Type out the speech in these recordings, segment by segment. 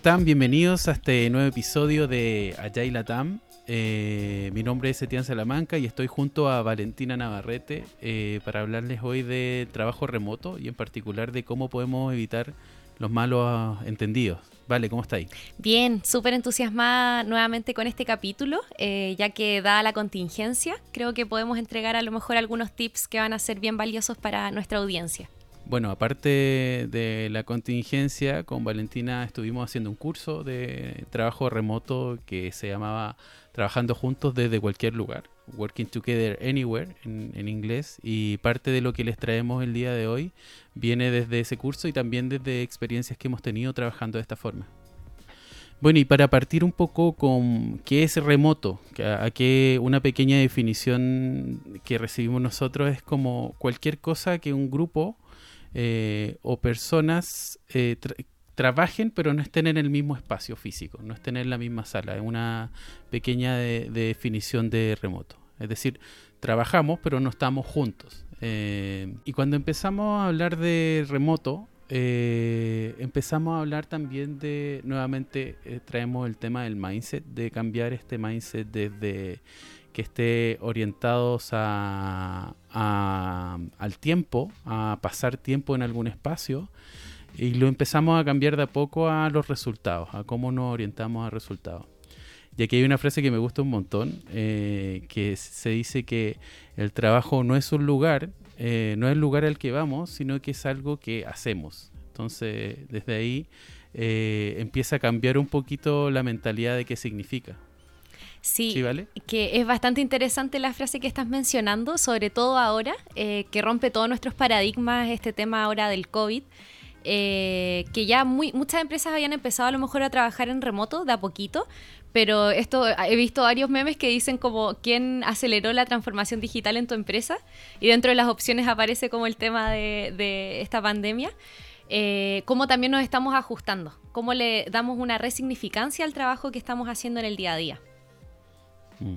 están? Bienvenidos a este nuevo episodio de Agile Latam. Eh, mi nombre es Etienne Salamanca y estoy junto a Valentina Navarrete eh, para hablarles hoy de trabajo remoto y en particular de cómo podemos evitar los malos entendidos. Vale, ¿cómo estáis? Bien, súper entusiasmada nuevamente con este capítulo, eh, ya que dada la contingencia, creo que podemos entregar a lo mejor algunos tips que van a ser bien valiosos para nuestra audiencia. Bueno, aparte de la contingencia, con Valentina estuvimos haciendo un curso de trabajo remoto que se llamaba Trabajando juntos desde cualquier lugar, Working Together Anywhere en, inglés, y parte de lo que les traemos el día de hoy viene desde ese curso y también desde experiencias que hemos tenido trabajando de esta forma. Bueno, y para partir un poco con qué es remoto, a, qué una pequeña definición que recibimos nosotros es como cualquier cosa que un grupo eh, o personas eh, trabajen pero no estén en el mismo espacio físico, no estén en la misma sala. Es una pequeña definición de remoto. Es decir, trabajamos pero no estamos juntos. Eh, y cuando empezamos a hablar de remoto, empezamos a hablar también de, nuevamente traemos el tema del mindset, de cambiar este mindset desde que esté orientados al tiempo, a pasar tiempo en algún espacio, y lo empezamos a cambiar de a poco a los resultados, a cómo nos orientamos a resultados. Y aquí hay una frase que me gusta un montón, eh, que se dice que el trabajo no es un lugar, eh, no es el lugar al que vamos, sino que es algo que hacemos. Entonces, desde ahí eh, empieza a cambiar un poquito la mentalidad de qué significa. Sí, que es bastante interesante la frase que estás mencionando, sobre todo ahora, eh, que rompe todos nuestros paradigmas este tema ahora del COVID. Eh, que ya muy, muchas empresas habían empezado a lo mejor a trabajar en remoto de a poquito, pero esto he visto varios memes que dicen como quién aceleró la transformación digital en tu empresa y dentro de las opciones aparece como el tema de, esta pandemia. Eh, cómo también nos estamos ajustando, cómo le damos una resignificancia al trabajo que estamos haciendo en el día a día. Mm.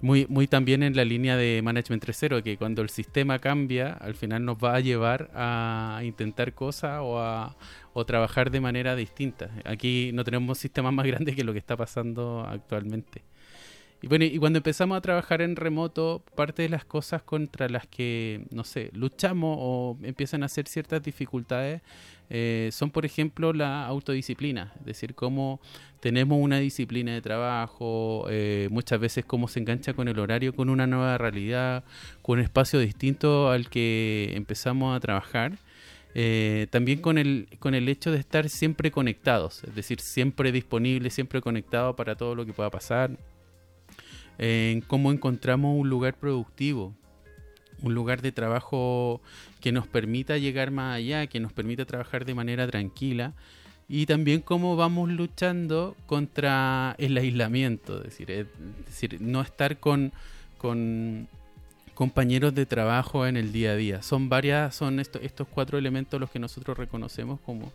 Muy, muy también en la línea de Management 3.0, que cuando el sistema cambia, al final nos va a llevar a intentar cosas o a o trabajar de manera distinta. Aquí no tenemos sistemas más grandes que lo que está pasando actualmente. Y bueno, y cuando empezamos a trabajar en remoto, parte de las cosas contra las que, no sé, luchamos o empiezan a hacer ciertas dificultades eh, son, por ejemplo, la autodisciplina. Es decir, cómo tenemos una disciplina de trabajo, eh, muchas veces cómo se engancha con el horario, con una nueva realidad, con un espacio distinto al que empezamos a trabajar. Eh, también con el, con el hecho de estar siempre conectados, es decir, siempre disponible, siempre conectado para todo lo que pueda pasar en cómo encontramos un lugar productivo, un lugar de trabajo que nos permita llegar más allá, que nos permita trabajar de manera tranquila y también cómo vamos luchando contra el aislamiento, es decir, decir no estar con, con compañeros de trabajo en el día a día. Son varias, son estos, estos cuatro elementos los que nosotros reconocemos como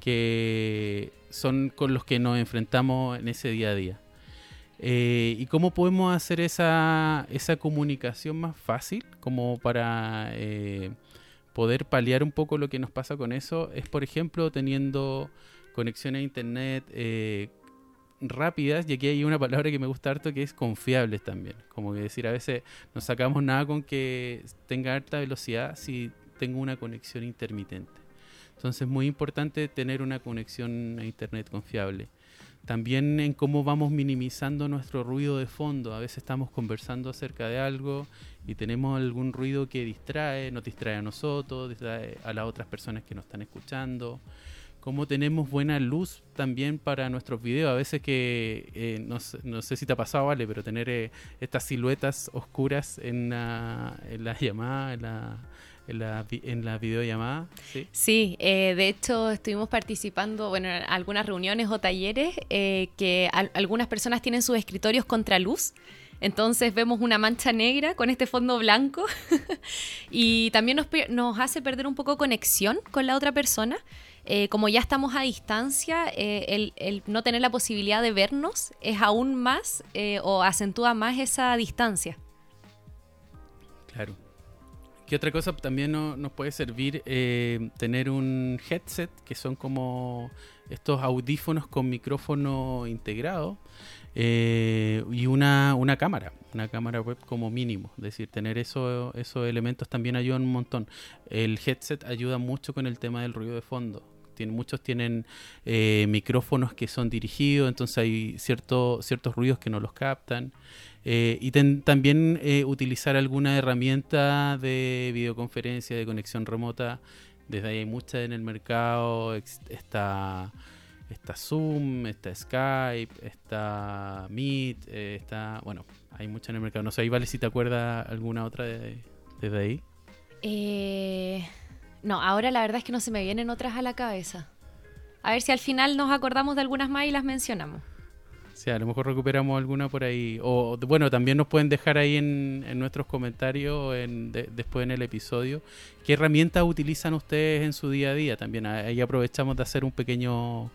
que son con los que nos enfrentamos en ese día a día. Eh, ¿Y cómo podemos hacer esa, esa comunicación más fácil como para eh, poder paliar un poco lo que nos pasa con eso? Es, por ejemplo, teniendo conexión a Internet eh, rápidas, y aquí hay una palabra que me gusta harto que es confiables también. Como que decir, a veces no sacamos nada con que tenga alta velocidad si tengo una conexión intermitente. Entonces es muy importante tener una conexión a Internet confiable. También en cómo vamos minimizando nuestro ruido de fondo. A veces estamos conversando acerca de algo y tenemos algún ruido que distrae, nos distrae a nosotros, distrae a las otras personas que nos están escuchando. Cómo tenemos buena luz también para nuestros videos. A veces que, eh, no, sé si te ha pasado, Vale, pero tener eh, estas siluetas oscuras en la, en la llamada, en la, en la, en la videollamada. Sí, sí eh, de hecho estuvimos participando bueno, en algunas reuniones o talleres eh, que algunas personas tienen sus escritorios contra luz. Entonces vemos una mancha negra con este fondo blanco y también nos, nos, hace perder un poco conexión con la otra persona. Eh, como ya estamos a distancia, el, el, no tener la posibilidad de vernos es aún más o acentúa más esa distancia. Claro ¿Qué otra cosa también nos puede servir? Eh, tener un headset, que son como estos audífonos con micrófono integrado, eh, y una, una cámara, una cámara web como mínimo. Es decir, tener eso, esos elementos también ayuda un montón. El headset ayuda mucho con el tema del ruido de fondo. Tiene, muchos tienen eh, micrófonos que son dirigidos, entonces hay cierto, ciertos ruidos que no los captan. Eh, y también eh, utilizar alguna herramienta de videoconferencia, de conexión remota. Desde ahí hay muchas en el mercado. Está, está Zoom, está Skype, está Meet, eh, está... Bueno, hay muchas en el mercado. No sé, ahí vale si te acuerdas alguna otra desde ahí. No, ahora la verdad es que no se me vienen otras a la cabeza. A ver si al final nos acordamos de algunas más y las mencionamos. Sí, a lo mejor recuperamos alguna por ahí. O bueno, también nos pueden dejar ahí en, nuestros comentarios en, después en el episodio qué herramientas utilizan ustedes en su día a día. También ahí aprovechamos de hacer un pequeño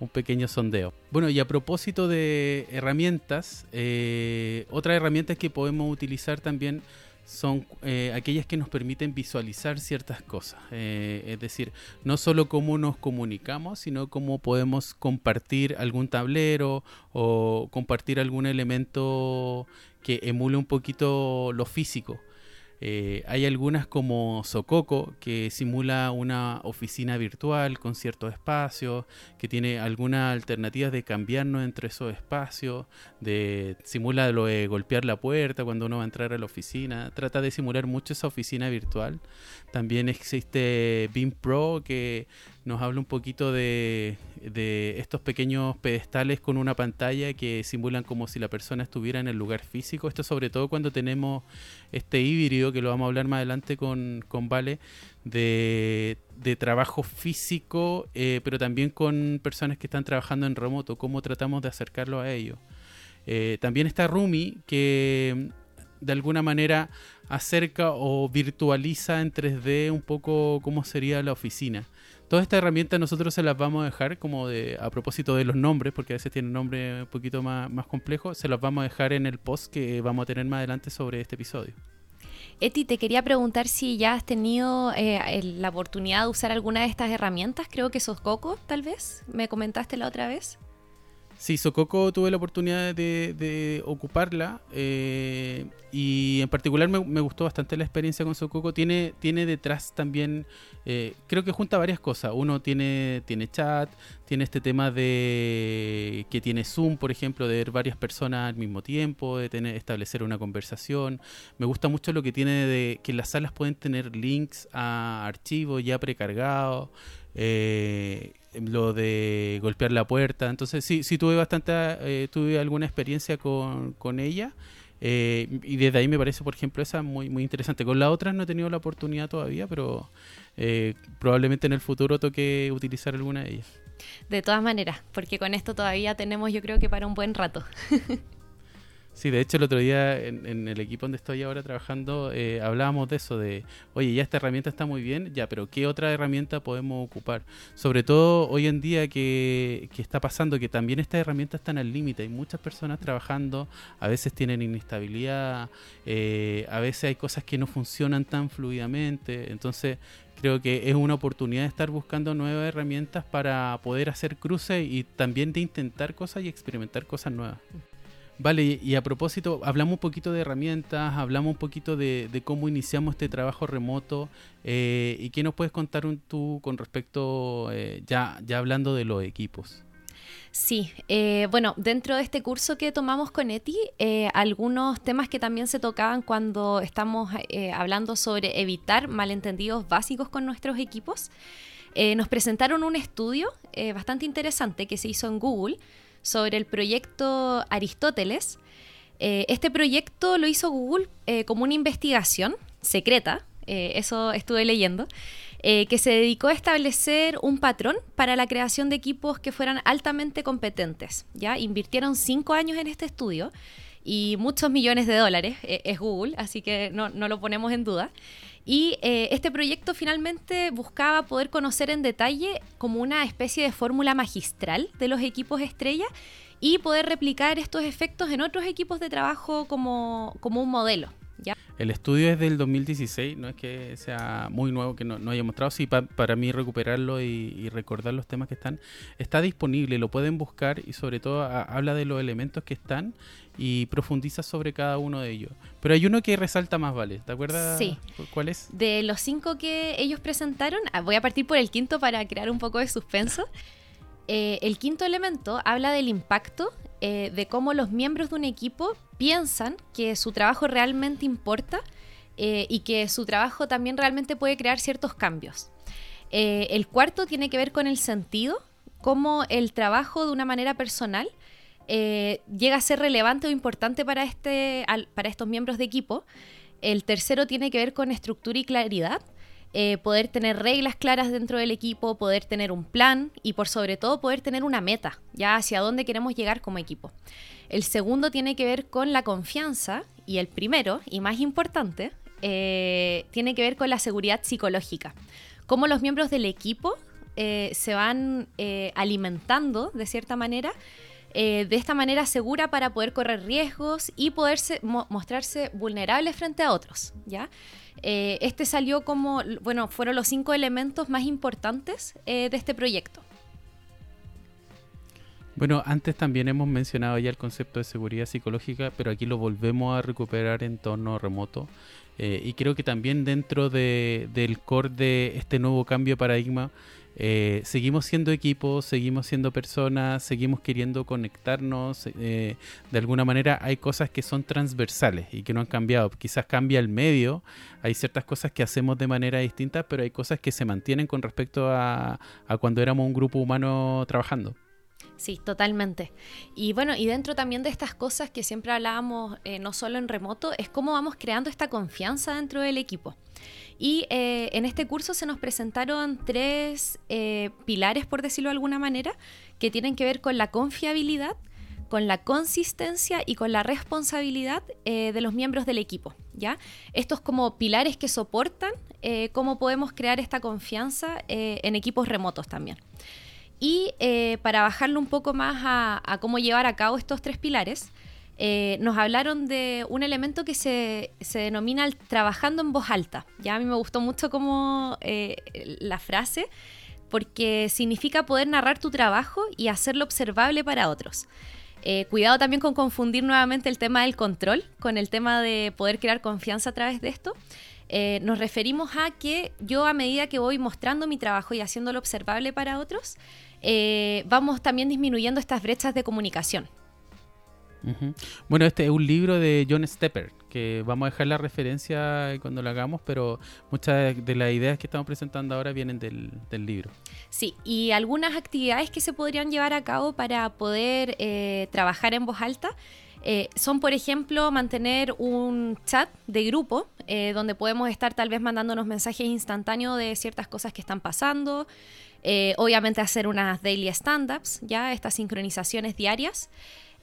un pequeño sondeo. Bueno, y a propósito de herramientas, eh, otra herramienta que podemos utilizar también son eh, aquellas que nos permiten visualizar ciertas cosas. Eh, es decir, no solo cómo nos comunicamos, sino cómo podemos compartir algún tablero o compartir algún elemento que emule un poquito lo físico. Eh, hay algunas como Sococo, que simula una oficina virtual con ciertos espacios, que tiene algunas alternativas de cambiarnos entre esos espacios, de simula lo de golpear la puerta cuando uno va a entrar a la oficina, trata de simular mucho esa oficina virtual. También existe BIM Pro, que nos habla un poquito de, estos pequeños pedestales con una pantalla que simulan como si la persona estuviera en el lugar físico. Esto sobre todo cuando tenemos este híbrido, que lo vamos a hablar más adelante con, con Vale, de, trabajo físico, eh, pero también con personas que están trabajando en remoto, cómo tratamos de acercarlo a ellos. Eh, también está Rumi, que de alguna manera acerca o virtualiza en 3D un poco cómo sería la oficina. Todas estas herramientas nosotros se las vamos a dejar como de a propósito de los nombres, porque a veces tienen nombre un poquito más, más complejo, se las vamos a dejar en el post que vamos a tener más adelante sobre este episodio. Eti, te quería preguntar si ya has tenido eh, la oportunidad de usar alguna de estas herramientas. Creo que sos Coco, tal vez. Me comentaste la otra vez. Sí, Sococo tuve la oportunidad de, ocuparla eh, y en particular me, gustó bastante la experiencia con Sococo. Tiene, tiene detrás también, eh, creo que junta varias cosas. Uno tiene, tiene chat, tiene este tema de que tiene Zoom, por ejemplo, de ver varias personas al mismo tiempo, de tener, establecer una conversación. Me gusta mucho lo que tiene de que las salas pueden tener links a archivos ya precargados. Eh, lo de golpear la puerta. Entonces sí, sí tuve bastante, eh, tuve alguna experiencia con, con ella. Eh, y desde ahí me parece, por ejemplo, esa muy, muy interesante. Con la otra no he tenido la oportunidad todavía, pero probablemente en el futuro toque utilizar alguna de ellas. De todas maneras, porque con esto todavía tenemos yo creo que para un buen rato. Sí, de hecho el otro día en, el equipo donde estoy ahora trabajando eh, hablábamos de eso, de, oye, ya esta herramienta está muy bien, ya, pero ¿qué otra herramienta podemos ocupar? Sobre todo hoy en día que, está pasando que también estas herramientas están al límite, hay muchas personas trabajando, a veces tienen inestabilidad, eh, a veces hay cosas que no funcionan tan fluidamente, entonces creo que es una oportunidad de estar buscando nuevas herramientas para poder hacer cruces y también de intentar cosas y experimentar cosas nuevas. Vale, y a propósito, hablamos un poquito de herramientas, hablamos un poquito de, cómo iniciamos este trabajo remoto eh, y qué nos puedes contar tú con respecto, eh, ya, ya hablando de los equipos. Sí, eh, bueno, dentro de este curso que tomamos con Eti, algunos temas que también se tocaban cuando estamos hablando sobre evitar malentendidos básicos con nuestros equipos, nos presentaron un estudio bastante interesante que se hizo en Google sobre el proyecto Aristóteles. Eh, este proyecto lo hizo Google eh, como una investigación secreta, eh, eso estuve leyendo, que se dedicó a establecer un patrón para la creación de equipos que fueran altamente competentes. ¿ya? Invirtieron cinco años en este estudio y muchos millones de dólares, es Google, así que no, no lo ponemos en duda. Y eh, este proyecto finalmente buscaba poder conocer en detalle como una especie de fórmula magistral de los equipos estrella y poder replicar estos efectos en otros equipos de trabajo como, como un modelo. El estudio es del 2016, no es que sea muy nuevo, que no, no haya mostrado, sí, para mí recuperarlo y, recordar los temas que están. Está disponible, lo pueden buscar y sobre todo habla de los elementos que están y profundiza sobre cada uno de ellos. Pero hay uno que resalta más, ¿vale? ¿Te acuerdas sí. cuál es? De los cinco que ellos presentaron, ah, voy a partir por el quinto para crear un poco de suspenso. Eh, el quinto elemento habla del impacto eh, de cómo los miembros de un equipo piensan que su trabajo realmente importa eh, y que su trabajo también realmente puede crear ciertos cambios. Eh, el cuarto tiene que ver con el sentido, cómo el trabajo de una manera personal llega a ser relevante o importante para, este, para estos miembros de equipo. El tercero tiene que ver con estructura y claridad. Poder tener reglas claras dentro del equipo, poder tener un plan y por sobre todo poder tener una meta, ya hacia dónde queremos llegar como equipo. El segundo tiene que ver con la confianza y el primero, y más importante, eh, tiene que ver con la seguridad psicológica. Cómo los miembros del equipo eh, se van eh, alimentando de cierta manera, de esta manera segura para poder correr riesgos y poder mostrarse vulnerables frente a otros. ¿ya? Este salió como, bueno, fueron los cinco elementos más importantes de este proyecto. Bueno, antes también hemos mencionado ya el concepto de seguridad psicológica, pero aquí lo volvemos a recuperar en tono remoto. Eh, y creo que también dentro del core de este nuevo cambio de paradigma, eh, seguimos siendo equipos, seguimos siendo personas, seguimos queriendo conectarnos. Eh, de alguna manera hay cosas que son transversales y que no han cambiado. Quizás cambia el medio, hay ciertas cosas que hacemos de manera distinta, pero hay cosas que se mantienen con respecto a cuando éramos un grupo humano trabajando. Sí, totalmente. Y bueno, y dentro también de estas cosas que siempre hablábamos, eh, no solo en remoto, es cómo vamos creando esta confianza dentro del equipo. Y eh, en este curso se nos presentaron tres eh, pilares, por decirlo de alguna manera, que tienen que ver con la confiabilidad, con la consistencia y con la responsabilidad de los miembros del equipo. ¿ya? Estos como pilares que soportan cómo podemos crear esta confianza en equipos remotos también. Y eh, para bajarlo un poco más a, cómo llevar a cabo estos tres pilares, eh, nos hablaron de un elemento que se, denomina el trabajando en voz alta. Ya a mí me gustó mucho como eh, la frase, porque significa poder narrar tu trabajo y hacerlo observable para otros. cuidado también con confundir nuevamente el tema del control con el tema de poder crear confianza a través de esto. nos referimos a que yo a medida que voy mostrando mi trabajo y haciéndolo observable para otros, eh, vamos también disminuyendo estas brechas de comunicación. Bueno, este es un libro de John Stepper, que vamos a dejar la referencia cuando lo hagamos, pero muchas de las ideas que estamos presentando ahora vienen del, libro. Sí, y algunas actividades que se podrían llevar a cabo para poder eh, trabajar en voz alta. Eh, son, por ejemplo, mantener un chat de grupo donde podemos estar tal vez mandándonos mensajes instantáneos de ciertas cosas que están pasando, eh, obviamente hacer unas daily stand-ups, ya, estas sincronizaciones diarias.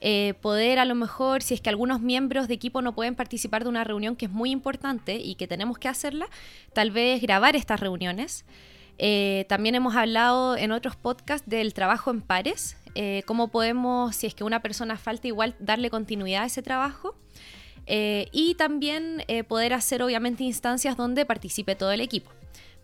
Eh, poder a lo mejor, si es que algunos miembros de equipo no pueden participar de una reunión que es muy importante y que tenemos que hacerla, tal vez grabar estas reuniones. Eh, también hemos hablado en otros podcasts del trabajo en pares, cómo podemos, si es que una persona falta, igual darle continuidad a ese trabajo. y también poder hacer obviamente instancias donde participe todo el equipo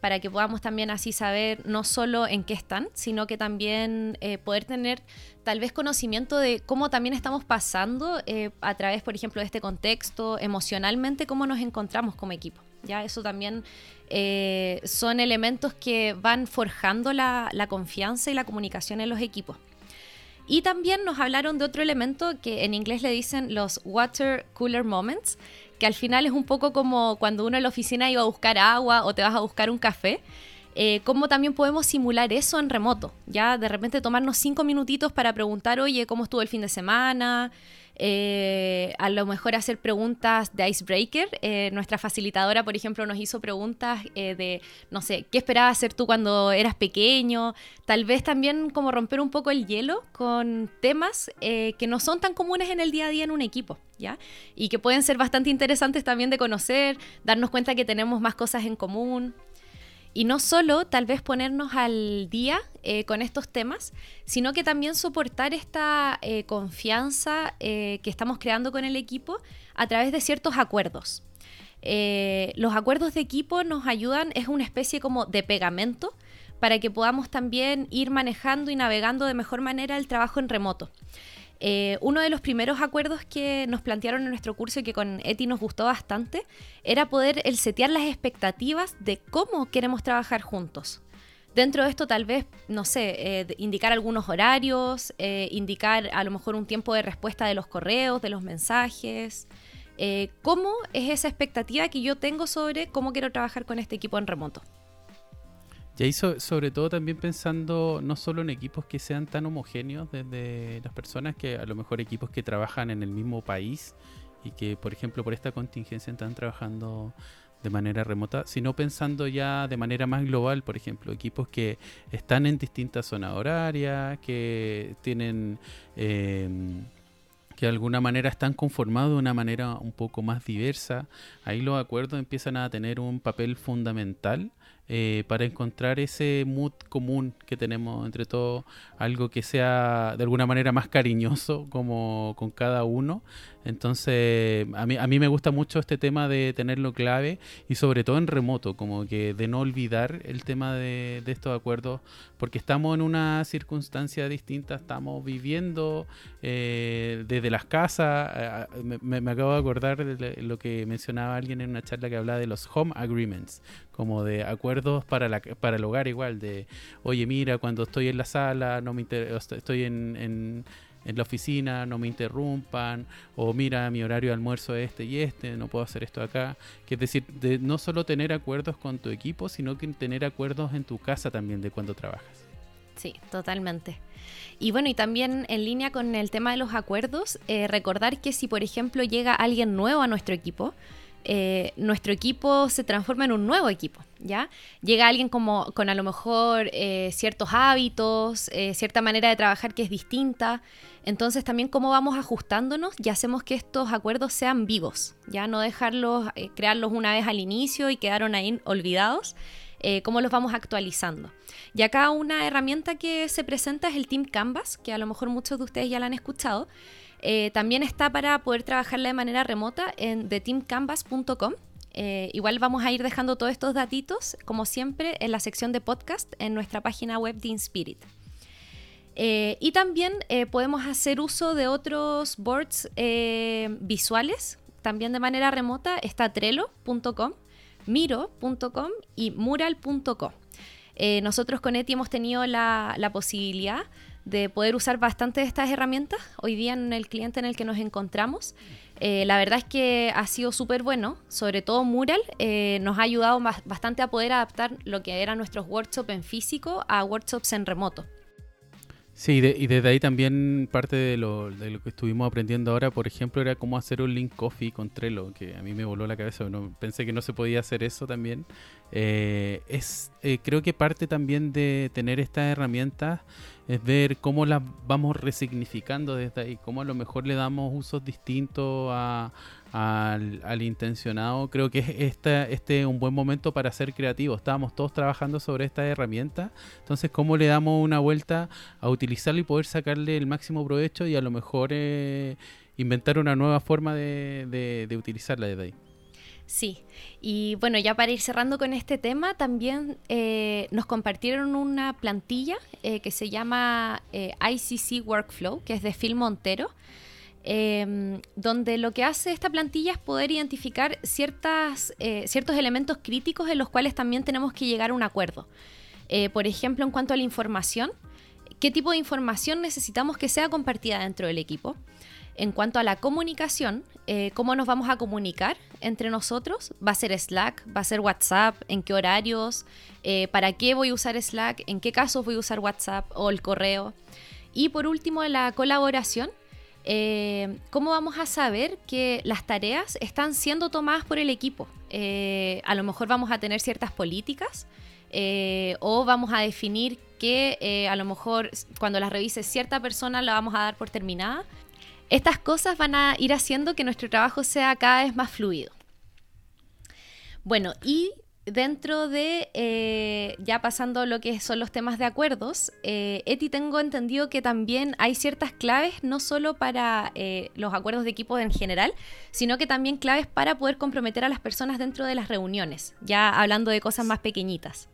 para que podamos también así saber no solo en qué están, sino que también eh, poder tener tal vez conocimiento de cómo también estamos pasando eh, a través, por ejemplo, de este contexto, emocionalmente, cómo nos encontramos como equipo. Ya eso también eh, son elementos que van forjando la, la confianza y la comunicación en los equipos. Y también nos hablaron de otro elemento que en inglés le dicen los water cooler moments, que al final es un poco como cuando uno en la oficina iba a buscar agua o te vas a buscar un café. Eh, cómo también podemos simular eso en remoto. Ya de repente tomarnos cinco minutitos para preguntar, oye, ¿cómo estuvo el fin de semana? Eh, a lo mejor hacer preguntas de icebreaker. Eh, nuestra facilitadora, por ejemplo, nos hizo preguntas eh, de, no sé, ¿qué esperabas hacer tú cuando eras pequeño? Tal vez también como romper un poco el hielo con temas que no son tan comunes en el día a día en un equipo, ¿ya? Y que pueden ser bastante interesantes también de conocer, darnos cuenta que tenemos más cosas en común. Y no solo tal vez ponernos al día eh, con estos temas, sino que también soportar esta eh, confianza eh, que estamos creando con el equipo a través de ciertos acuerdos. los acuerdos de equipo nos ayudan, es una especie como de pegamento para que podamos también ir manejando y navegando de mejor manera el trabajo en remoto. Eh, uno de los primeros acuerdos que nos plantearon en nuestro curso y que con Eti nos gustó bastante era poder el setear las expectativas de cómo queremos trabajar juntos. Dentro de esto tal vez, no sé, eh, indicar algunos horarios, eh, indicar a lo mejor un tiempo de respuesta de los correos, de los mensajes. ¿Cómo es esa expectativa que yo tengo sobre cómo quiero trabajar con este equipo en remoto? Y ahí sobre todo también pensando no solo en equipos que sean tan homogéneos desde las personas, que a lo mejor equipos que trabajan en el mismo país y que por ejemplo por esta contingencia están trabajando de manera remota, sino pensando ya de manera más global, por ejemplo, equipos que están en distintas zonas horarias, que tienen... Eh, que de alguna manera están conformados de una manera un poco más diversa, ahí los acuerdos empiezan a tener un papel fundamental eh, para encontrar ese mood común que tenemos entre todos, algo que sea de alguna manera más cariñoso como con cada uno. Entonces, a mí, a mí me gusta mucho este tema de tenerlo clave y sobre todo en remoto, como que de no olvidar el tema de, estos acuerdos, porque estamos en una circunstancia distinta, estamos viviendo eh, desde las casas. Me, me, acabo de acordar de lo que mencionaba alguien en una charla que hablaba de los home agreements, como de acuerdos para, la, para el hogar igual, de, oye, mira, cuando estoy en la sala, no me estoy en, en, la oficina, no me interrumpan, o mira, mi horario de almuerzo es este y este, no puedo hacer esto acá. Que es decir, de no solo tener acuerdos con tu equipo, sino que tener acuerdos en tu casa también de cuando trabajas. Sí, totalmente. Y bueno, y también en línea con el tema de los acuerdos, eh, recordar que si por ejemplo llega alguien nuevo a nuestro equipo, eh, nuestro equipo se transforma en un nuevo equipo, ¿ya? Llega alguien como, con a lo mejor eh, ciertos hábitos, eh, cierta manera de trabajar que es distinta. Entonces también cómo vamos ajustándonos y hacemos que estos acuerdos sean vivos, ya no dejarlos, crearlos una vez al inicio y quedaron ahí olvidados, cómo los vamos actualizando. Y acá una herramienta que se presenta es el Team Canvas, que a lo mejor muchos de ustedes ya la han escuchado, eh, también está para poder trabajarla de manera remota en theteamcanvas.com. Eh, igual vamos a ir dejando todos estos datitos, como siempre, en la sección de podcast en nuestra página web de Inspirit. Eh, y también podemos hacer uso de otros boards visuales, también de manera remota. Está trello.com, miro.com y mural.com. nosotros con Eti hemos tenido la, la posibilidad de poder usar bastante de estas herramientas hoy día en el cliente en el que nos encontramos. Eh, la verdad es que ha sido súper bueno, sobre todo Mural, eh, nos ha ayudado bastante a poder adaptar lo que eran nuestros workshops en físico a workshops en remoto. Sí, y desde ahí también parte de lo, de lo, que estuvimos aprendiendo ahora, por ejemplo, era cómo hacer un link coffee con Trello, que a mí me voló la cabeza, pensé que no se podía hacer eso también. Eh, es, creo que parte también de tener estas herramientas es ver cómo las vamos resignificando desde ahí, cómo a lo mejor le damos usos distintos al, intencionado. Creo que este, este es un buen momento para ser creativo. Estábamos todos trabajando sobre esta herramienta, entonces cómo le damos una vuelta a utilizarlo y poder sacarle el máximo provecho y a lo mejor eh, inventar una nueva forma de, de, de utilizarla desde ahí. Sí, y bueno, ya para ir cerrando con este tema, también eh, nos compartieron una plantilla eh, que se llama eh, ICC Workflow, que es de Phil Montero, em, donde lo que hace esta plantilla es poder identificar ciertas, ciertos elementos críticos en los cuales también tenemos que llegar a un acuerdo. por ejemplo, en cuanto a la información, ¿qué tipo de información necesitamos que sea compartida dentro del equipo? En cuanto a la comunicación, eh, ¿cómo nos vamos a comunicar entre nosotros? ¿Va a ser Slack? ¿Va a ser WhatsApp? ¿En qué horarios? Eh, ¿Para qué voy a usar Slack? ¿En qué casos voy a usar WhatsApp o el correo? Y por último, la colaboración. Eh, ¿Cómo vamos a saber que las tareas están siendo tomadas por el equipo? a lo mejor vamos a tener ciertas políticas o vamos a definir que a lo mejor cuando las revise cierta persona la vamos a dar por terminada estas cosas van a ir haciendo que nuestro trabajo sea cada vez más fluido. Bueno, y dentro de, eh, ya pasando lo que son los temas de acuerdos, eh, Eti tengo entendido que también hay ciertas claves, no solo para eh, los acuerdos de equipo en general, sino que también claves para poder comprometer a las personas dentro de las reuniones, ya hablando de cosas más pequeñitas.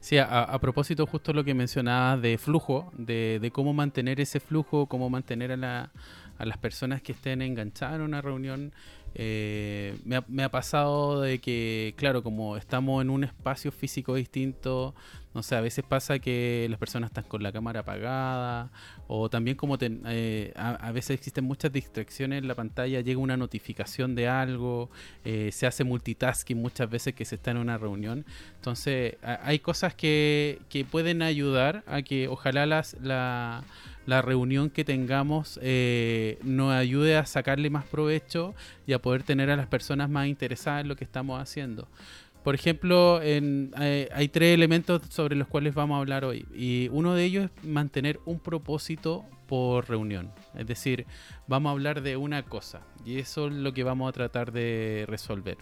Sí, a, propósito justo lo que mencionabas de flujo, de, de, cómo mantener ese flujo, cómo mantener a, la, a las personas que estén enganchadas en una reunión, eh, me, ha, pasado de que, claro, como estamos en un espacio físico distinto, no sé, a veces pasa que las personas están con la cámara apagada, o también como eh, a, veces existen muchas distracciones en la pantalla, llega una notificación de algo, eh, se hace multitasking muchas veces que se está en una reunión. Entonces, hay cosas que, que pueden ayudar a que ojalá las, la la reunión que tengamos eh, nos ayude a sacarle más provecho y a poder tener a las personas más interesadas en lo que estamos haciendo. Por ejemplo, en, eh, hay tres elementos sobre los cuales vamos a hablar hoy y uno de ellos es mantener un propósito por reunión. Es decir, vamos a hablar de una cosa y eso es lo que vamos a tratar de resolver.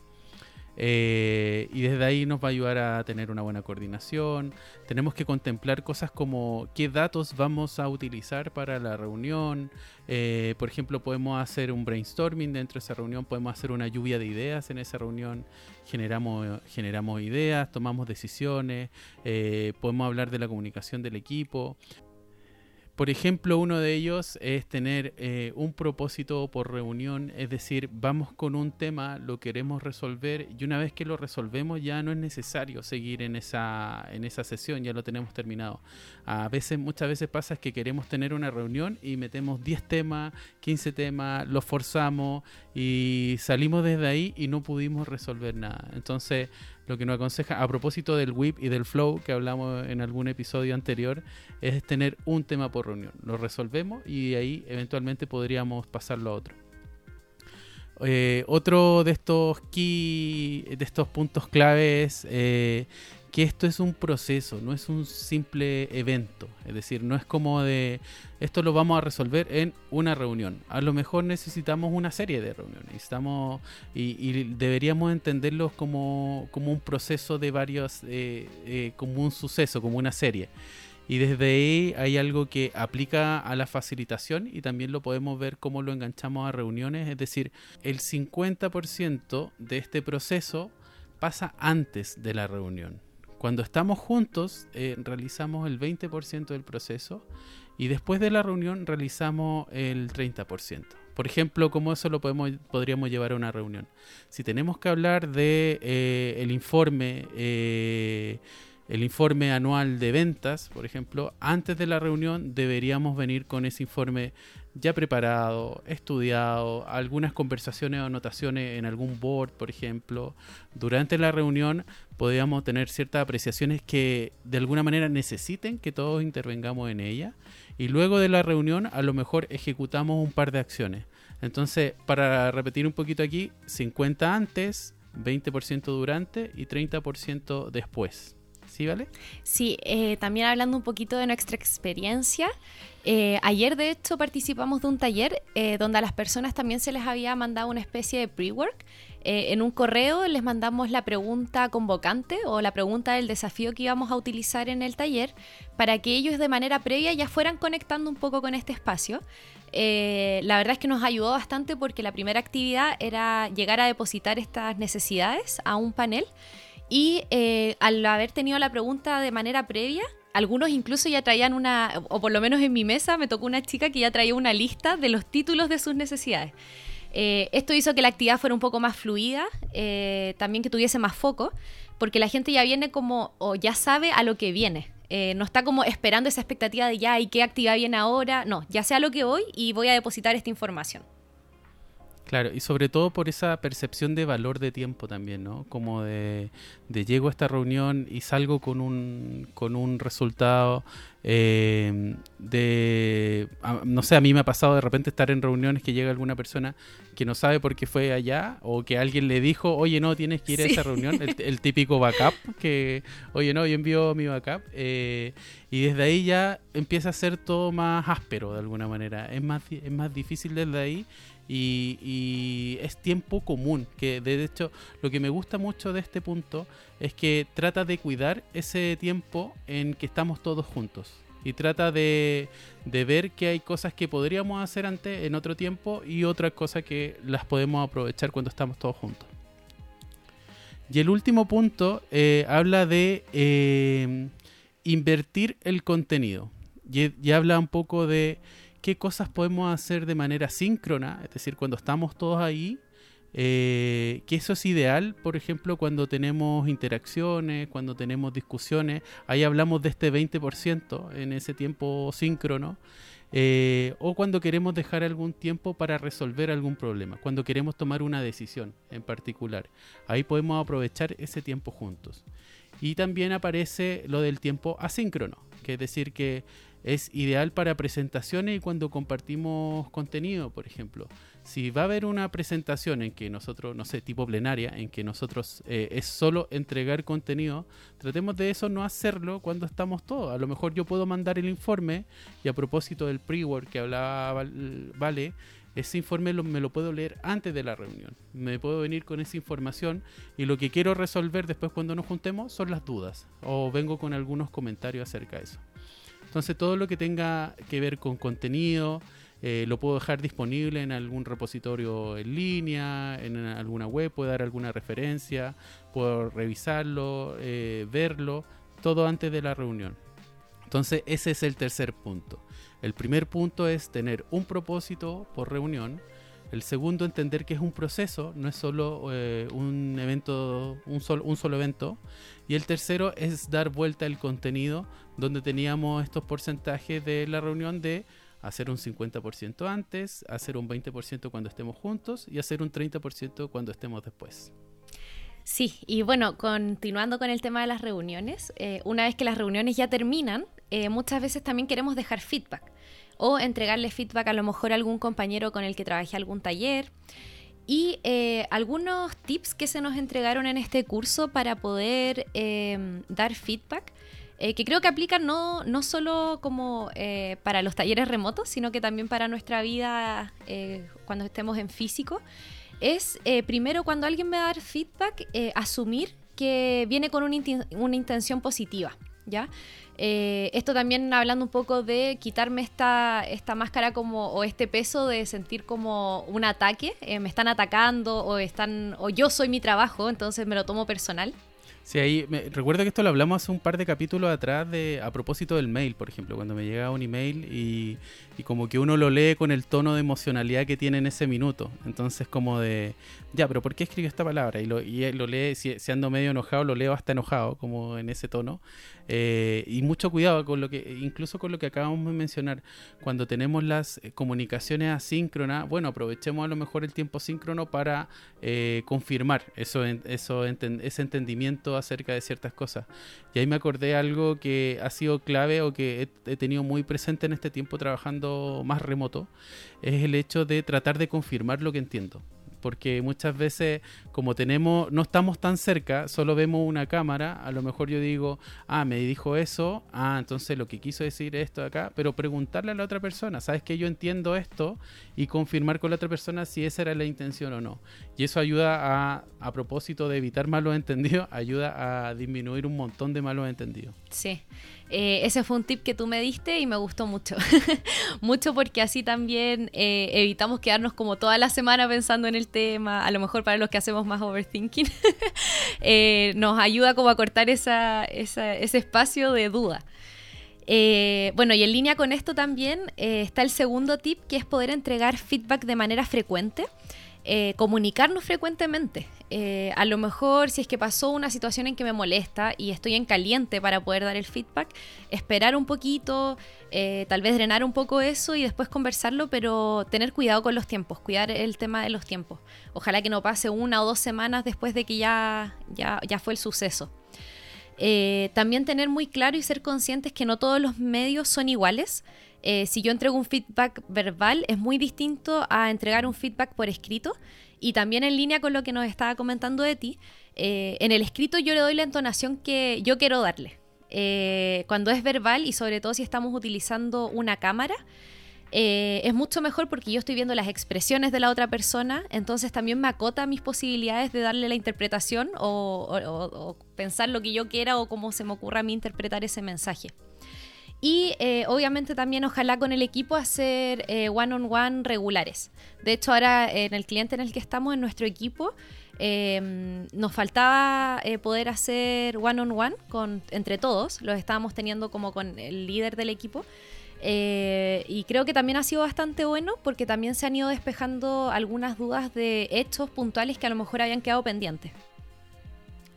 Eh, y desde ahí nos va a ayudar a tener una buena coordinación. Tenemos que contemplar cosas como qué datos vamos a utilizar para la reunión. Eh, por ejemplo, podemos hacer un brainstorming dentro de esa reunión, podemos hacer una lluvia de ideas en esa reunión, generamos, generamos ideas, tomamos decisiones, eh, podemos hablar de la comunicación del equipo. Por ejemplo, uno de ellos es tener eh, un propósito por reunión, es decir, vamos con un tema, lo queremos resolver y una vez que lo resolvemos ya no es necesario seguir en esa, en esa sesión, ya lo tenemos terminado. A veces, muchas veces pasa que queremos tener una reunión y metemos 10 temas, 15 temas, los forzamos y salimos desde ahí y no pudimos resolver nada. Entonces, lo que nos aconseja a propósito del whip y del flow que hablamos en algún episodio anterior es tener un tema por reunión. Lo resolvemos y ahí eventualmente podríamos pasarlo a otro. Eh, otro de estos key, de estos puntos claves eh, que esto es un proceso, no es un simple evento. Es decir, no es como de esto lo vamos a resolver en una reunión. A lo mejor necesitamos una serie de reuniones. Estamos, y, deberíamos entenderlos como, como, un proceso de varios, eh, eh, como un suceso, como una serie. Y desde ahí hay algo que aplica a la facilitación y también lo podemos ver cómo lo enganchamos a reuniones. Es decir, el 50% de este proceso pasa antes de la reunión. Cuando estamos juntos, eh, realizamos el 20% del proceso y después de la reunión realizamos el 30%. Por ejemplo, ¿cómo eso lo podemos, podríamos llevar a una reunión? Si tenemos que hablar de eh, informe eh, el informe anual de ventas, por ejemplo, antes de la reunión deberíamos venir con ese informe ya preparado, estudiado, algunas conversaciones o anotaciones en algún board, por ejemplo. Durante la reunión podríamos tener ciertas apreciaciones que de alguna manera necesiten que todos intervengamos en ella. Y luego de la reunión a lo mejor ejecutamos un par de acciones. Entonces, para repetir un poquito aquí, 50 antes, 20% durante y 30% después. ¿Sí, vale? Sí, eh, también hablando un poquito de nuestra experiencia. Eh, ayer, de hecho, participamos de un taller eh, donde a las personas también se les había mandado una especie de pre-work. en un correo les mandamos la pregunta convocante o la pregunta del desafío que íbamos a utilizar en el taller para que ellos de manera previa ya fueran conectando un poco con este espacio. la verdad es que nos ayudó bastante porque la primera actividad era llegar a depositar estas necesidades a un panel y eh, al haber tenido la pregunta de manera previa, algunos incluso ya traían una, o por lo menos en mi mesa me tocó una chica que ya traía una lista de los títulos de sus necesidades. Eh, esto hizo que la actividad fuera un poco más fluida, eh, también que tuviese más foco, porque la gente ya viene como, o ya sabe a lo que viene. no está como esperando esa expectativa de ya, ¿y qué actividad viene ahora? No, ya sé a lo que voy y voy a depositar esta información. Claro, y sobre todo por esa percepción de valor de tiempo también, ¿no? Como de, de llego a esta reunión y salgo con un, con un resultado Eh, de, no sé, a mí me ha pasado de repente estar en reuniones que llega alguna persona que no sabe por qué fue allá o que alguien le dijo, oye, no, tienes que ir a esa reunión, el, típico backup, que, oye, no, yo envío mi backup. Eh, y desde ahí ya empieza a ser todo más áspero de alguna manera. Es más, es más difícil desde ahí y, es tiempo común, que de hecho lo que me gusta mucho de este punto es que trata de cuidar ese tiempo en que estamos todos juntos y trata de, ver que hay cosas que podríamos hacer antes en otro tiempo y otras cosas que las podemos aprovechar cuando estamos todos juntos. Y el último punto eh, habla de eh, invertir el contenido y habla un poco de qué cosas podemos hacer de manera síncrona, es decir, cuando estamos todos ahí, eh, que eso es ideal, por ejemplo, cuando tenemos interacciones, cuando tenemos discusiones, ahí hablamos de este 20% en ese tiempo síncrono, eh, o cuando queremos dejar algún tiempo para resolver algún problema, cuando queremos tomar una decisión en particular, ahí podemos aprovechar ese tiempo juntos. Y también aparece lo del tiempo asíncrono, que es decir que es ideal para presentaciones y cuando compartimos contenido, por ejemplo. Si va a haber una presentación en que nosotros, no sé, tipo plenaria, en que nosotros eh, es solo entregar contenido, tratemos de eso no hacerlo cuando estamos todos. A lo mejor yo puedo mandar el informe y a propósito del pre-work que hablaba Vale, ese informe me lo puedo leer antes de la reunión. Me puedo venir con esa información y lo que quiero resolver después cuando nos juntemos son las dudas o vengo con algunos comentarios acerca de eso. Entonces todo lo que tenga que ver con contenido eh, lo puedo dejar disponible en algún repositorio en línea, en alguna web, puedo dar alguna referencia, puedo revisarlo, eh, verlo, todo antes de la reunión. Entonces ese es el tercer punto. El primer punto es tener un propósito por reunión. El segundo, entender que es un proceso, no es solo eh, un evento, un, solo evento. Y el tercero es dar vuelta al contenido, donde teníamos estos porcentajes de la reunión de hacer un 50% antes, hacer un 20% cuando estemos juntos y hacer un 30% cuando estemos después. Sí, y bueno, continuando con el tema de las reuniones, eh, una vez que las reuniones ya terminan, eh, muchas veces también queremos dejar feedback o entregarle feedback a lo mejor a algún compañero con el que trabajé algún taller. Y eh, algunos tips que se nos entregaron en este curso para poder em, dar feedback, que creo que aplican no, no solo como para los talleres remotos, sino que también para nuestra vida cuando estemos en físico, es primero cuando alguien me da feedback, asumir que viene con una, una intención positiva, ¿ya? Eh, esto también hablando un poco de quitarme esta, esta máscara como o este peso de sentir como un ataque, eh, me están atacando o están o yo soy mi trabajo, entonces me lo tomo personal. Sí, ahí me, recuerdo que esto lo hablamos hace un par de capítulos atrás de a propósito del mail, por ejemplo, cuando me llega un email y, y como que uno lo lee con el tono de emocionalidad que tiene en ese minuto. Entonces como de, ya, pero ¿por qué escribió esta palabra? Y lo, y lo lee, si, ando medio enojado, lo leo hasta enojado, como en ese tono. Eh, y mucho cuidado con lo que, incluso con lo que acabamos de mencionar, cuando tenemos las eh, comunicaciones asíncronas, bueno, aprovechemos a lo mejor el tiempo síncrono para eh, confirmar eso, eso ese entendimiento acerca de ciertas cosas. Y ahí me acordé algo que ha sido clave o que he tenido muy presente en este tiempo trabajando más remoto, es el hecho de tratar de confirmar lo que entiendo porque muchas veces como tenemos, no estamos tan cerca, solo vemos una cámara, a lo mejor yo digo, ah, me dijo eso, ah, entonces lo que quiso decir esto de acá, pero preguntarle a la otra persona, ¿sabes que yo entiendo esto? Y confirmar con la otra persona si esa era la intención o no. Y eso ayuda a, a propósito de evitar malos entendidos, ayuda a disminuir un montón de malos entendidos. Sí. Eh, ese fue un tip que tú me diste y me gustó mucho. mucho porque así también eh, evitamos quedarnos como toda la semana pensando en el tema. A lo mejor para los que hacemos más overthinking, eh, nos ayuda como a cortar ese espacio de duda. bueno, y en línea con esto también está el segundo tip, que es poder entregar feedback de manera frecuente. Eh, comunicarnos frecuentemente. Eh, a lo mejor si es que pasó una situación en que me molesta y estoy en caliente para poder dar el feedback, esperar un poquito, eh, tal vez drenar un poco eso y después conversarlo, pero tener cuidado con los tiempos, cuidar el tema de los tiempos. Ojalá que no pase una o dos semanas después de que ya, ya, ya fue el suceso. Eh, también tener muy claro y ser conscientes que no todos los medios son iguales. Eh, si yo entrego un feedback verbal, es muy distinto a entregar un feedback por escrito. Y también en línea con lo que nos estaba comentando de ti, eh, en el escrito yo le doy la entonación que yo quiero darle. cuando es verbal y sobre todo si estamos utilizando una cámara, eh, es mucho mejor porque yo estoy viendo las expresiones de la otra persona, entonces también me acota mis posibilidades de darle la interpretación o, pensar lo que yo quiera o cómo se me ocurra a mí interpretar ese mensaje. Y eh, obviamente también ojalá con el equipo hacer eh, one-on-one regulares. De hecho ahora en el cliente en el que estamos, en nuestro equipo, nos faltaba poder hacer one-on-one con, entre todos, los estábamos teniendo como con el líder del equipo. Eh, y creo que también ha sido bastante bueno porque también se han ido despejando algunas dudas de hechos puntuales que a lo mejor habían quedado pendientes.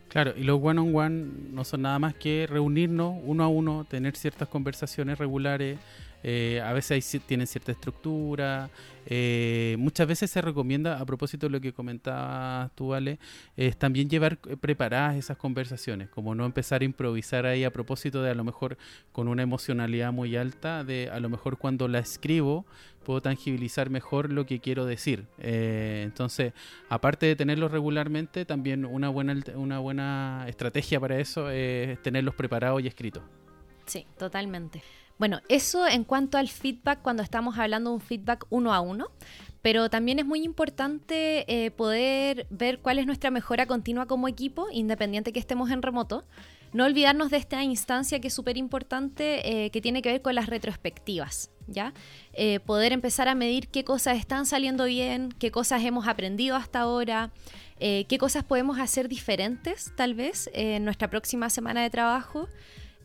Claro, y los one-on-one no son nada más que reunirnos uno a uno, tener ciertas conversaciones regulares, eh, a veces tienen cierta estructura. Eh, muchas veces se recomienda, a propósito de lo que comentabas tú, Ale, es también llevar eh, preparadas esas conversaciones, como no empezar a improvisar ahí a propósito de a lo mejor con una emocionalidad muy alta, de a lo mejor cuando la escribo puedo tangibilizar mejor lo que quiero decir. entonces, aparte de tenerlos regularmente, también una buena, una buena estrategia para eso es tenerlos preparados y escritos. Sí, totalmente. Bueno, eso en cuanto al feedback cuando estamos hablando de un feedback uno a uno, pero también es muy importante eh, poder ver cuál es nuestra mejora continua como equipo, independiente que estemos en remoto. No olvidarnos de esta instancia que es súper importante, eh, que tiene que ver con las retrospectivas, ¿ya? Eh, poder empezar a medir qué cosas están saliendo bien, qué cosas hemos aprendido hasta ahora, qué cosas podemos hacer diferentes, tal vez, en nuestra próxima semana de trabajo.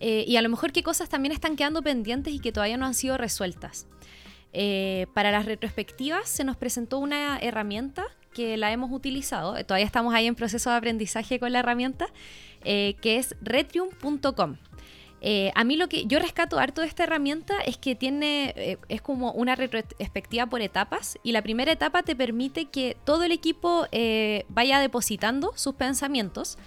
Eh, y a lo mejor qué cosas también están quedando pendientes y que todavía no han sido resueltas. Eh, para las retrospectivas se nos presentó una herramienta que la hemos utilizado, eh, todavía estamos ahí en proceso de aprendizaje con la herramienta, que es retrium.com. a mí lo que yo rescato harto de esta herramienta es que tiene, es como una retrospectiva por etapas y la primera etapa te permite que todo el equipo vaya depositando sus pensamientos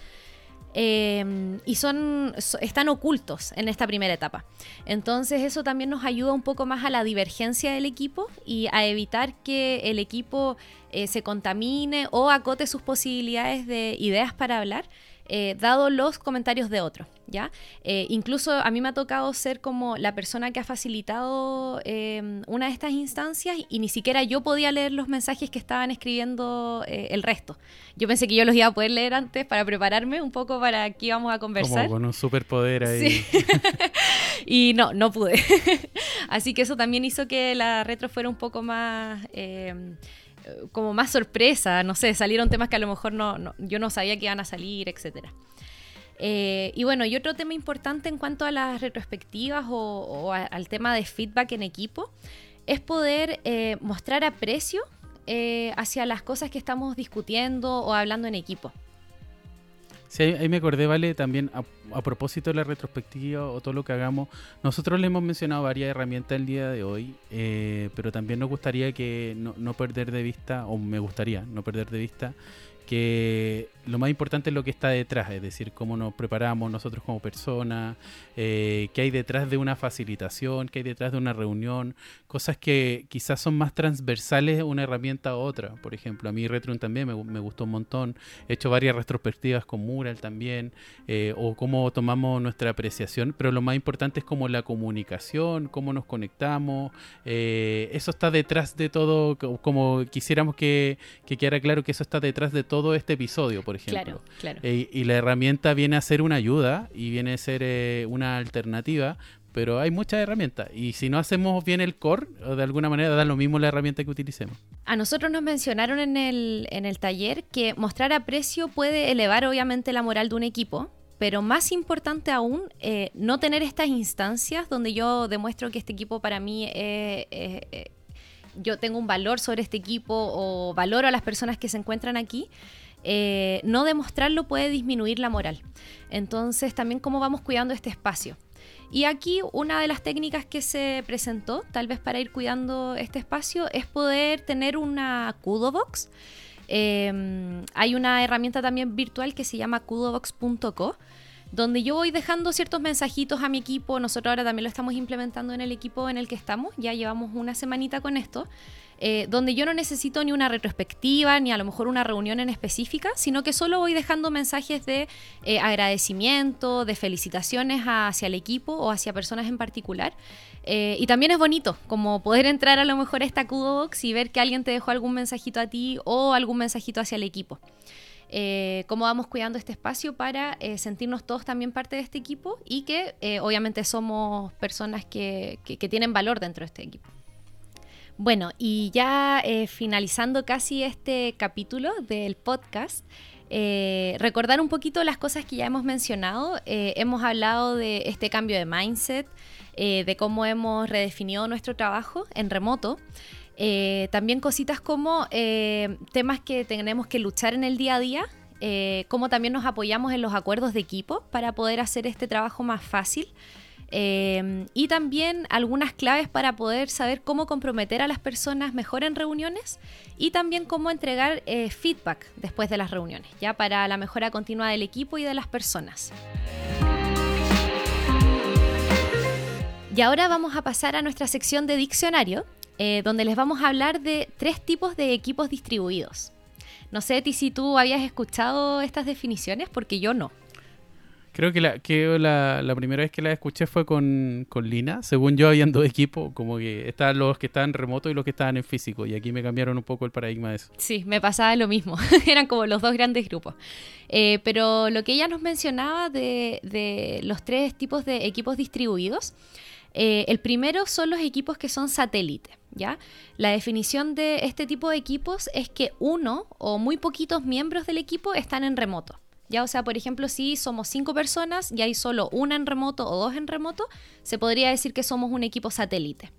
Em, y son, están ocultos en esta primera etapa. Entonces eso también nos ayuda un poco más a la divergencia del equipo y a evitar que el equipo eh, se contamine o acote sus posibilidades de ideas para hablar eh, dado los comentarios de otros, ¿ya? Eh, incluso a mí me ha tocado ser como la persona que ha facilitado eh, una de estas instancias y ni siquiera yo podía leer los mensajes que estaban escribiendo el resto. Yo pensé que yo los iba a poder leer antes para prepararme un poco para qué íbamos a conversar. Como con un superpoder ahí. y no, no pude. Así que eso también hizo que la retro fuera un poco más como más sorpresa, no sé, salieron temas que a lo mejor no, yo no sabía que iban a salir, etcétera. Eh, y bueno, y otro tema importante en cuanto a las retrospectivas o, al tema de feedback en equipo es poder eh, mostrar aprecio eh, hacia las cosas que estamos discutiendo o hablando en equipo. Sí, ahí me acordé, Vale, también a, propósito de la retrospectiva o todo lo que hagamos, nosotros le hemos mencionado varias herramientas el día de hoy, eh, pero también nos gustaría que no, no perder de vista, o me gustaría no perder de vista, que lo más importante es lo que está detrás, es decir, cómo nos preparamos nosotros como personas, eh, qué hay detrás de una facilitación, qué hay detrás de una reunión, cosas que quizás son más transversales una herramienta a otra. Por ejemplo, a mí Retron también me, gustó un montón, he hecho varias retrospectivas con Mural también, eh, o cómo tomamos nuestra apreciación, pero lo más importante es como la comunicación, cómo nos conectamos, eh, eso está detrás de todo, como quisiéramos que, que quedara claro que eso está detrás de todo este episodio, por ejemplo. Eh, y la herramienta viene a ser una ayuda y viene a ser eh, una alternativa, pero hay muchas herramientas. Y si no hacemos bien el core, de alguna manera da lo mismo la herramienta que utilicemos. A nosotros nos mencionaron en el, en el taller que mostrar aprecio puede elevar obviamente la moral de un equipo, pero más importante aún, eh, no tener estas instancias donde yo demuestro que este equipo para mí yo tengo un valor sobre este equipo o valoro a las personas que se encuentran aquí, eh, no demostrarlo puede disminuir la moral. Entonces, también cómo vamos cuidando este espacio. Y aquí una de las técnicas que se presentó, tal vez para ir cuidando este espacio, es poder tener una Kudo Box. Em, hay una herramienta también virtual que se llama kudobox.co donde yo voy dejando ciertos mensajitos a mi equipo. Nosotros ahora también lo estamos implementando en el equipo en el que estamos, ya llevamos una semanita con esto. Eh, donde yo no necesito ni una retrospectiva, ni a lo mejor una reunión en específica, sino que solo voy dejando mensajes de eh, agradecimiento, de felicitaciones hacia el equipo o hacia personas en particular. Eh, y también es bonito, como poder entrar a lo mejor a esta Kudo Box y ver que alguien te dejó algún mensajito a ti o algún mensajito hacia el equipo. Cómo vamos cuidando este espacio para sentirnos todos también parte de este equipo y que obviamente somos personas que, tienen valor dentro de este equipo. Bueno, y ya eh, finalizando casi este capítulo del podcast, eh, recordar un poquito las cosas que ya hemos mencionado. Eh, hemos hablado de este cambio de mindset, de cómo hemos redefinido nuestro trabajo en remoto. También cositas como temas que tenemos que luchar en el día a día, cómo también nos apoyamos en los acuerdos de equipo para poder hacer este trabajo más fácil. Em, y también algunas claves para poder saber cómo comprometer a las personas mejor en reuniones y también cómo entregar eh, feedback después de las reuniones, ya para la mejora continua del equipo y de las personas. Y ahora vamos a pasar a nuestra sección de diccionario, eh, donde les vamos a hablar de tres tipos de equipos distribuidos. No sé, Ti, si tú habías escuchado estas definiciones, porque yo no. Creo que la, que la, primera vez que la escuché fue con, Lina. Según yo, habían dos equipos, como que estaban los que estaban remoto y los que estaban en físico. Y aquí me cambiaron un poco el paradigma de eso. Sí, me pasaba lo mismo. Eran como los dos grandes grupos. Eh, pero lo que ella nos mencionaba de, los tres tipos de equipos distribuidos, eh, el primero son los equipos que son satélites. ¿Ya? La definición de este tipo de equipos es que uno o muy poquitos miembros del equipo están en remoto. Ya, o sea, por ejemplo, si somos cinco personas y hay solo una en remoto o dos en remoto, se podría decir que somos un equipo satélite.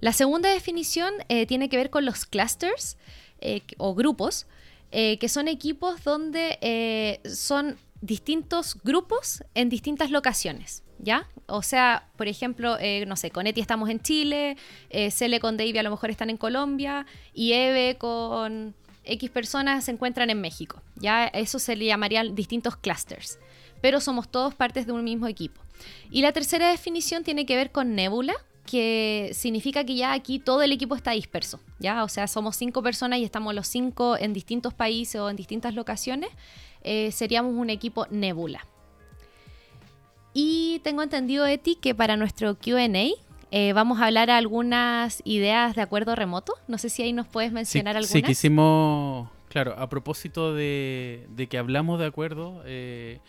La segunda definición eh, tiene que ver con los clusters eh, o grupos, que son equipos donde son distintos grupos en distintas locaciones. ¿Ya? O sea, por ejemplo, no sé, con Eti estamos en Chile, Cele con Davey a lo mejor están en Colombia y Eve con X personas se encuentran en México. Ya eso se le llamarían distintos clusters, pero somos todos partes de un mismo equipo. Y la tercera definición tiene que ver con nébula, que significa que ya aquí todo el equipo está disperso, ¿ya? O sea, somos cinco personas y estamos los cinco en distintos países o en distintas locaciones, eh, seríamos un equipo nébula. Y tengo entendido, Eti, que para nuestro QA eh, vamos a hablar algunas ideas de acuerdo remoto. No sé si ahí nos puedes mencionar algunas. Sí, quisimos, claro, a propósito de, que hablamos de acuerdo, eh,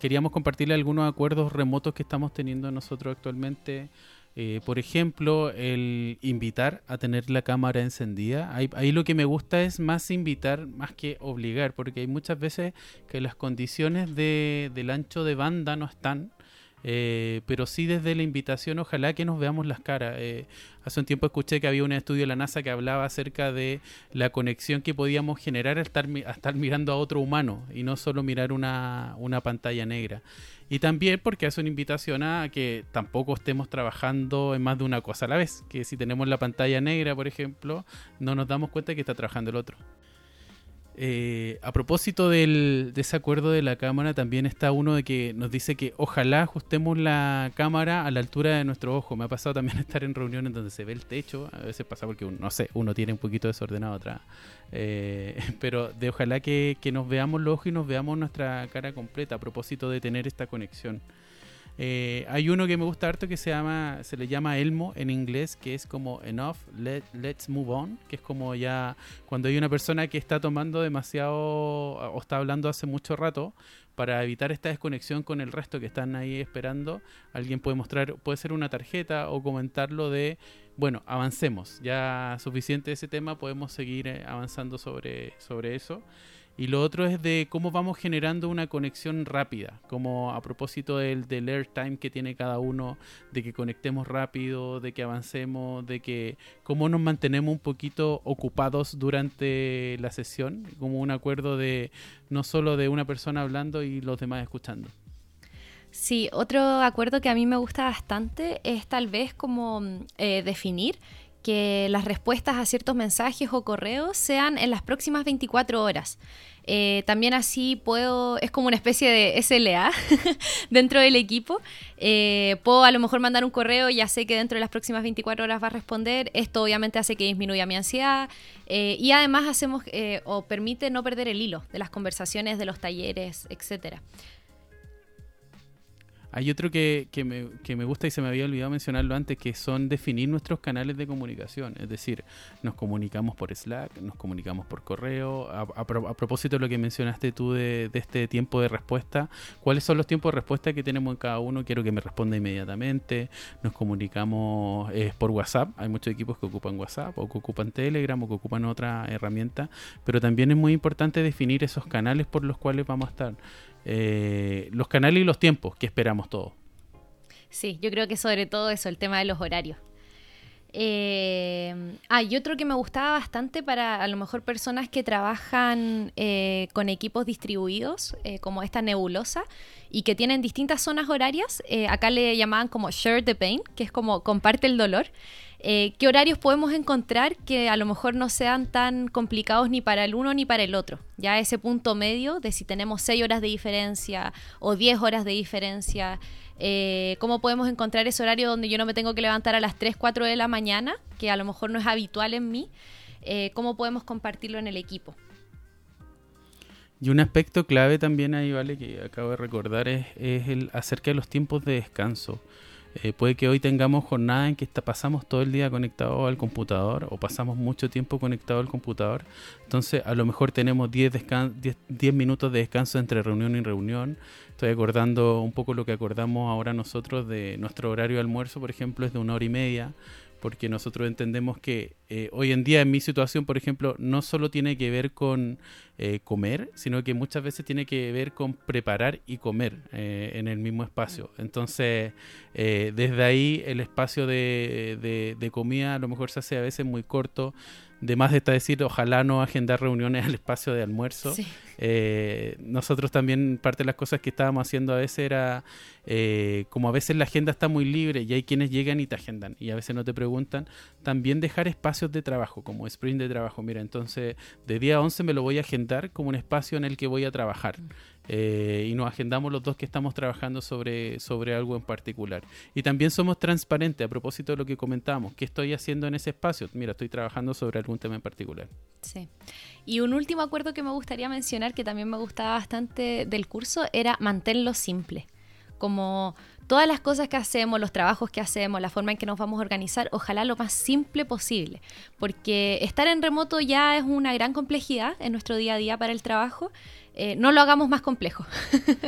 queríamos compartirle algunos acuerdos remotos que estamos teniendo nosotros actualmente. Eh, por ejemplo, el invitar a tener la cámara encendida. Ahí, ahí, lo que me gusta es más invitar más que obligar, porque hay muchas veces que las condiciones de, del ancho de banda no están eh, pero sí desde la invitación, ojalá que nos veamos las caras. Eh, hace un tiempo escuché que había un estudio de la NASA que hablaba acerca de la conexión que podíamos generar al estar, mirando a otro humano y no solo mirar una, una pantalla negra. Y también porque hace una invitación a que tampoco estemos trabajando en más de una cosa a la vez. Que si tenemos la pantalla negra, por ejemplo, no nos damos cuenta que está trabajando el otro. Eh, a propósito del, de ese acuerdo de la cámara, también está uno de que nos dice que ojalá ajustemos la cámara a la altura de nuestro ojo. Me ha pasado también estar en reuniones donde se ve el techo. A veces pasa porque, no sé, uno tiene un poquito desordenado atrás. Eh, pero de ojalá que, que nos veamos los ojos y nos veamos nuestra cara completa a propósito de tener esta conexión. Eh, hay uno que me gusta harto que se llama, se le llama Elmo en inglés, que es como enough, let's move on, que es como ya cuando hay una persona que está tomando demasiado o está hablando hace mucho rato, para evitar esta desconexión con el resto que están ahí esperando, alguien puede mostrar, puede ser una tarjeta o comentarlo de, bueno, avancemos, ya suficiente ese tema, podemos seguir eh, avanzando sobre, sobre eso. Y lo otro es de cómo vamos generando una conexión rápida, como a propósito del, del airtime que tiene cada uno, de que conectemos rápido, de que avancemos, de que cómo nos mantenemos un poquito ocupados durante la sesión, como un acuerdo de no solo de una persona hablando y los demás escuchando. Sí, otro acuerdo que a mí me gusta bastante es tal vez como eh, definir que las respuestas a ciertos mensajes o correos sean en las próximas 24 horas. Eh, también así puedo, es como una especie de SLA dentro del equipo. Eh, puedo a lo mejor mandar un correo, ya sé que dentro de las próximas 24 horas va a responder. Esto obviamente hace que disminuya mi ansiedad eh, y además hacemos o permite no perder el hilo de las conversaciones, de los talleres, etcétera. Hay otro que, que, me, que, me, gusta y se me había olvidado mencionarlo antes, que son definir nuestros canales de comunicación. Es decir, nos comunicamos por Slack, nos comunicamos por correo. A, propósito de lo que mencionaste tú de, este tiempo de respuesta, ¿cuáles son los tiempos de respuesta que tenemos en cada uno? Quiero que me responda inmediatamente. Nos comunicamos eh, por WhatsApp. Hay muchos equipos que ocupan WhatsApp o que ocupan Telegram o que ocupan otra herramienta. Pero también es muy importante definir esos canales por los cuales vamos a estar. Eh, los canales y los tiempos que esperamos todos. Sí, yo creo que sobre todo eso, el tema de los horarios. Eh, ah, y otro que me gustaba bastante para a lo mejor personas que trabajan eh, con equipos distribuidos, eh, como esta nebulosa, y que tienen distintas zonas horarias. acá le llamaban como share the pain, que es como comparte el dolor. ¿Qué horarios podemos encontrar que a lo mejor no sean tan complicados ni para el uno ni para el otro? Ya ese punto medio de si tenemos 6 horas de diferencia o 10 horas de diferencia. Eh, cómo podemos encontrar ese horario donde yo no me tengo que levantar a las 3, 4 de la mañana, que a lo mejor no es habitual en mí, eh, cómo podemos compartirlo en el equipo. Y un aspecto clave también ahí, vale, que acabo de recordar, es, es el acerca de los tiempos de descanso. Eh, puede que hoy tengamos jornada en que pasamos todo el día conectado al computador o pasamos mucho tiempo conectado al computador. Entonces, a lo mejor tenemos 10, 10, minutos de descanso entre reunión y reunión. Estoy acordando un poco lo que acordamos ahora nosotros de nuestro horario de almuerzo, por ejemplo, es de una hora y media porque nosotros entendemos que eh, hoy en día en mi situación, por ejemplo, no solo tiene que ver con eh, comer, sino que muchas veces tiene que ver con preparar y comer eh, en el mismo espacio. Entonces, desde ahí el espacio de, de comida a lo mejor se hace a veces muy corto de más está decir, ojalá no agendar reuniones al espacio de almuerzo. Eh, nosotros también, parte de las cosas que estábamos haciendo a veces era, eh, como a veces la agenda está muy libre y hay quienes llegan y te agendan y a veces no te preguntan, también dejar espacios de trabajo, como sprint de trabajo. Mira, entonces de día a 11 me lo voy a agendar como un espacio en el que voy a trabajar. Mm. Eh, y nos agendamos los dos que estamos trabajando sobre, sobre algo en particular. Y también somos transparentes a propósito de lo que comentábamos. ¿Qué estoy haciendo en ese espacio? Mira, estoy trabajando sobre algún tema en particular. Sí. Y un último acuerdo que me gustaría mencionar, que también me gustaba bastante del curso, era mantenerlo simple. Como todas las cosas que hacemos, los trabajos que hacemos, la forma en que nos vamos a organizar, ojalá lo más simple posible, porque estar en remoto ya es una gran complejidad en nuestro día a día para el trabajo eh, no lo hagamos más complejo.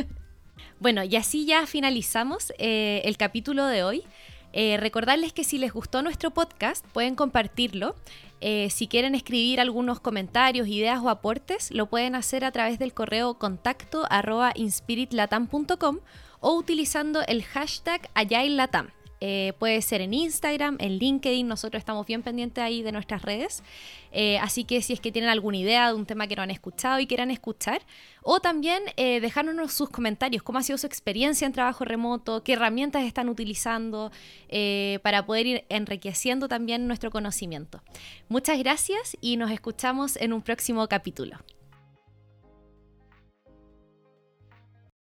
bueno, y así ya finalizamos eh, el capítulo de hoy. Eh, recordarles que si les gustó nuestro podcast, pueden compartirlo. si quieren escribir algunos comentarios, ideas o aportes, lo pueden hacer a través del correo contacto inspiritlatam.com o utilizando el hashtag AgileLatam. Eh, puede ser en Instagram, en LinkedIn, nosotros estamos bien pendientes ahí de nuestras redes. Eh, así que si es que tienen alguna idea de un tema que no han escuchado y quieran escuchar, o también eh, dejárnoslos sus comentarios, cómo ha sido su experiencia en trabajo remoto, qué herramientas están utilizando para poder ir enriqueciendo también nuestro conocimiento. Muchas gracias y nos escuchamos en un próximo capítulo.